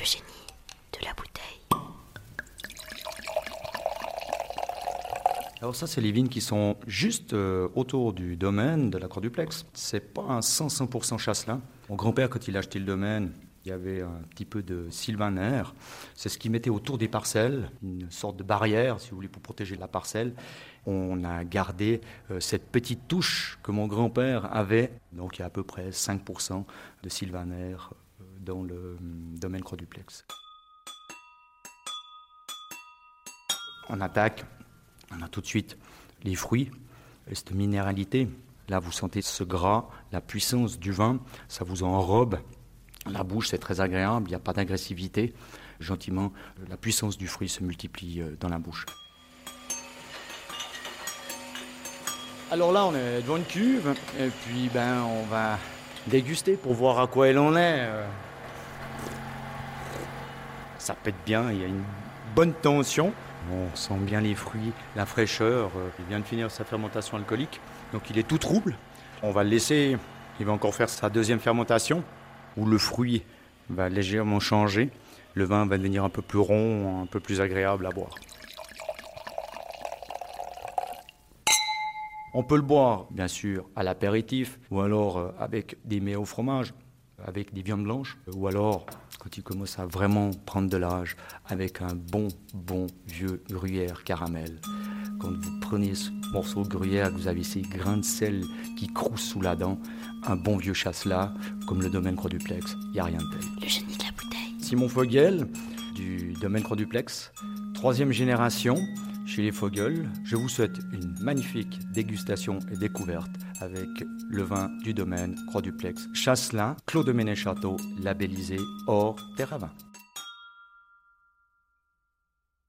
Le génie de la bouteille. Alors ça, c'est les vignes qui sont juste euh, autour du domaine de la Croix-Duplex. C'est pas un 100% chasselin. Mon grand-père, quand il a acheté le domaine, il y avait un petit peu de sylvaner. C'est ce qu'il mettait autour des parcelles, une sorte de barrière, si vous voulez, pour protéger la parcelle. On a gardé euh, cette petite touche que mon grand-père avait. Donc il y a à peu près 5% de sylvaner dans le hum, domaine Croix-Duplex. On attaque on a tout de suite les fruits, et cette minéralité. Là, vous sentez ce gras, la puissance du vin, ça vous enrobe. La bouche, c'est très agréable, il n'y a pas d'agressivité. Gentiment, la puissance du fruit se multiplie euh, dans la bouche. Alors là, on est devant une cuve, et puis ben, on va déguster pour voir à quoi elle en est. Ça pète bien, il y a une bonne tension. On sent bien les fruits, la fraîcheur. euh, Il vient de finir sa fermentation alcoolique, donc il est tout trouble. On va le laisser, il va encore faire sa deuxième fermentation, où le fruit va légèrement changer. Le vin va devenir un peu plus rond, un peu plus agréable à boire. On peut le boire, bien sûr, à l'apéritif, ou alors euh, avec des mets au fromage, avec des viandes blanches, ou alors, quand il commence à vraiment prendre de l'âge, avec un bon, bon vieux gruyère caramel. Quand vous prenez ce morceau de gruyère, vous avez ces grains de sel qui croussent sous la dent, un bon vieux chasselas, comme le domaine Croix-Duplex, il n'y a rien de tel. Le génie de la bouteille. Simon Fogel, du domaine Croix-Duplex, troisième génération chez les Fogel. Je vous souhaite une magnifique dégustation et découverte avec le vin du domaine Croix-Duplex Chasselin, Clos de Méné-Château, labellisé Or Terre à Vin.